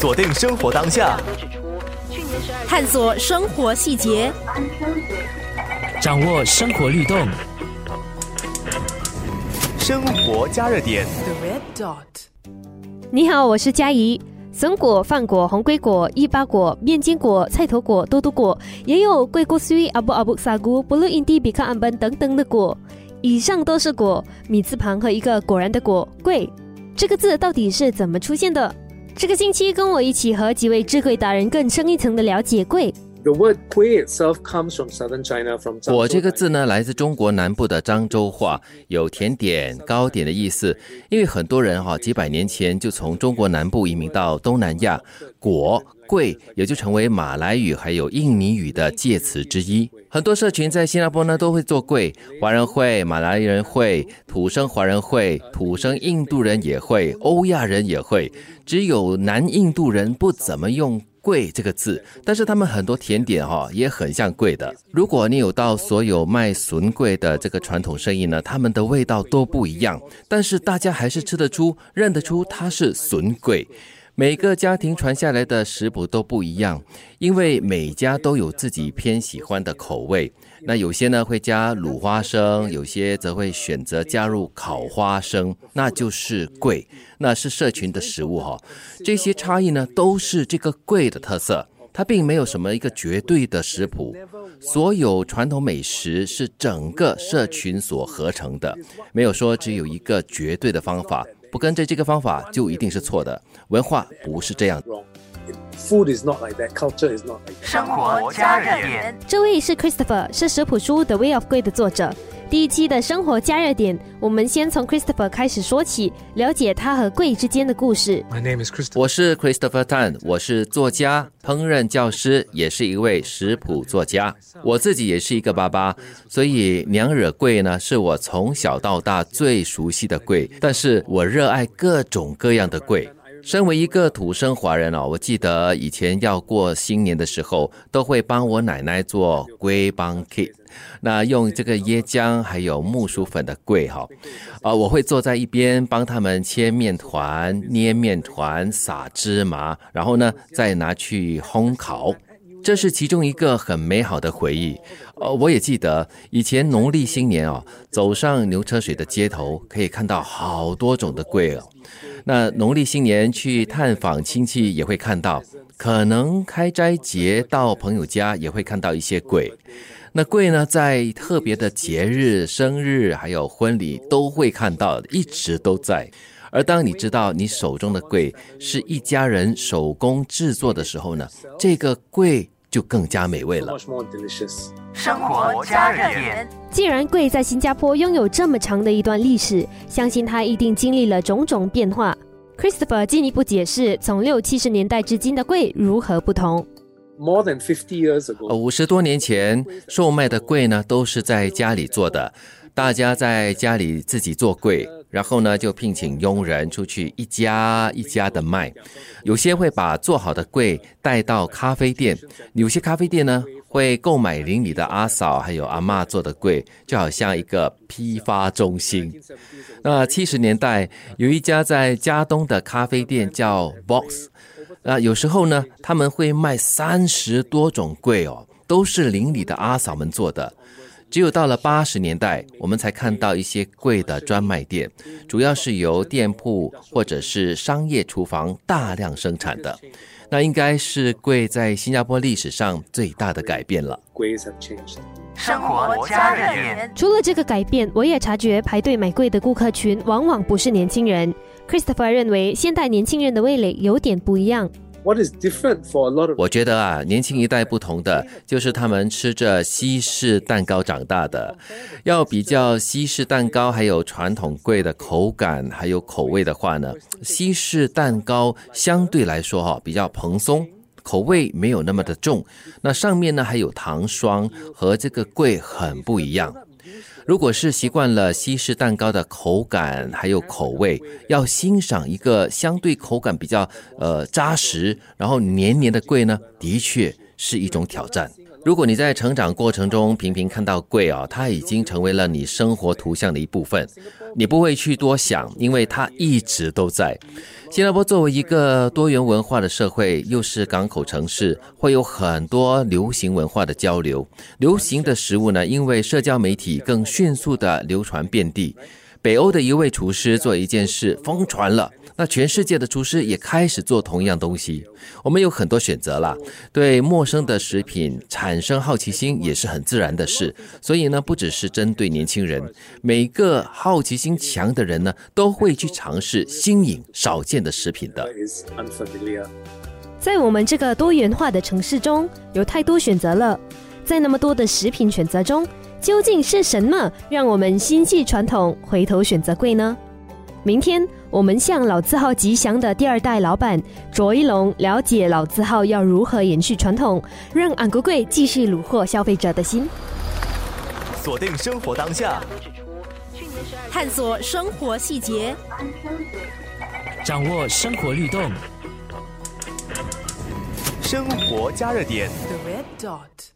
锁定生活当下，探索生活细节，掌握生活律动，生活加热点。你好，我是佳怡。笋果、饭果、红龟果、一巴果、面筋果、菜头果、多多果，也有桂果水、阿布阿布萨菇、布鲁印地比克安本等等的果。以上都是果，米字旁和一个果然的果，贵。这个字到底是怎么出现的？这个星期跟我一起和几位智慧达人更深一层的了解贵。The word "kui" itself comes from southern China, from 果这个字呢，来自中国南部的漳州话，有甜点、糕点的意思。因为很多人哈几百年前就从中国南部移民到东南亚，果贵也就成为马来语还有印尼语的介词之一。很多社群在新加坡呢都会做贵，华人会、马来人会、土生华人会、土生印度人也会、欧亚人也会，只有南印度人不怎么用。贵这个字，但是他们很多甜点哈也很像贵的。如果你有到所有卖笋贵的这个传统生意呢，他们的味道都不一样，但是大家还是吃得出、认得出它是笋贵。每个家庭传下来的食谱都不一样，因为每家都有自己偏喜欢的口味。那有些呢会加卤花生，有些则会选择加入烤花生，那就是贵，那是社群的食物哈。这些差异呢都是这个贵的特色，它并没有什么一个绝对的食谱。所有传统美食是整个社群所合成的，没有说只有一个绝对的方法，不跟着这个方法就一定是错的。文化不是这样。Food is not like that. Culture is not like that. 生活加热点。这位是 Christopher，是食谱书《The Way of 贵》的作者。第一期的生活加热点，我们先从 Christopher 开始说起，了解他和贵之间的故事。My name is Christopher. 我是 Christopher Tan，我是作家、烹饪教师，也是一位食谱作家。我自己也是一个爸爸，所以娘惹贵呢是我从小到大最熟悉的贵。但是我热爱各种各样的贵。身为一个土生华人哦，我记得以前要过新年的时候，都会帮我奶奶做龟帮 kit。那用这个椰浆还有木薯粉的桂哈，啊，我会坐在一边帮他们切面团、捏面团、撒芝麻，然后呢再拿去烘烤。这是其中一个很美好的回忆。呃，我也记得以前农历新年哦，走上牛车水的街头，可以看到好多种的桂哦。那农历新年去探访亲戚也会看到，可能开斋节到朋友家也会看到一些桂。那桂呢，在特别的节日、生日还有婚礼都会看到，一直都在。而当你知道你手中的桂是一家人手工制作的时候呢，这个桂就更加美味了。生活加热点。既然贵在新加坡拥有这么长的一段历史，相信它一定经历了种种变化。Christopher 进一步解释，从六七十年代至今的贵如何不同。More than 50 years 呃，ago, 五十多年前售卖的柜呢，都是在家里做的，大家在家里自己做柜，然后呢就聘请佣人出去一家一家的卖，有些会把做好的柜带到咖啡店，有些咖啡店呢会购买邻里的阿嫂还有阿嬷做的柜，就好像一个批发中心。那七十年代有一家在加东的咖啡店叫 Box。那有时候呢，他们会卖三十多种柜哦，都是邻里的阿嫂们做的。只有到了八十年代，我们才看到一些贵的专卖店，主要是由店铺或者是商业厨房大量生产的。那应该是贵在新加坡历史上最大的改变了。生活加热点。除了这个改变，我也察觉排队买贵的顾客群往往不是年轻人。Christopher 认为，现代年轻人的味蕾有点不一样。What is different for a lot of 我觉得啊，年轻一代不同的就是他们吃着西式蛋糕长大的。要比较西式蛋糕还有传统柜的口感还有口味的话呢，西式蛋糕相对来说哈、比较蓬松。口味没有那么的重，那上面呢还有糖霜，和这个柜很不一样。如果是习惯了西式蛋糕的口感还有口味，要欣赏一个相对口感比较呃扎实，然后黏黏的贵呢，的确是一种挑战。如果你在成长过程中频频看到贵啊，它已经成为了你生活图像的一部分，你不会去多想，因为它一直都在。新加坡作为一个多元文化的社会，又是港口城市，会有很多流行文化的交流。流行的食物呢，因为社交媒体更迅速的流传遍地。北欧的一位厨师做一件事疯传了，那全世界的厨师也开始做同样东西。我们有很多选择了，对陌生的食品产生好奇心也是很自然的事。所以呢，不只是针对年轻人，每个好奇心强的人呢，都会去尝试新颖、少见的食品的。在我们这个多元化的城市中，有太多选择了。在那么多的食品选择中，究竟是什么让我们心系传统，回头选择贵呢？明天我们向老字号吉祥的第二代老板卓一龙了解老字号要如何延续传统，让俺国贵继续虏获消费者的心。锁定生活当下，探索生活细节，掌握生活律动。生活加热点。The red dot.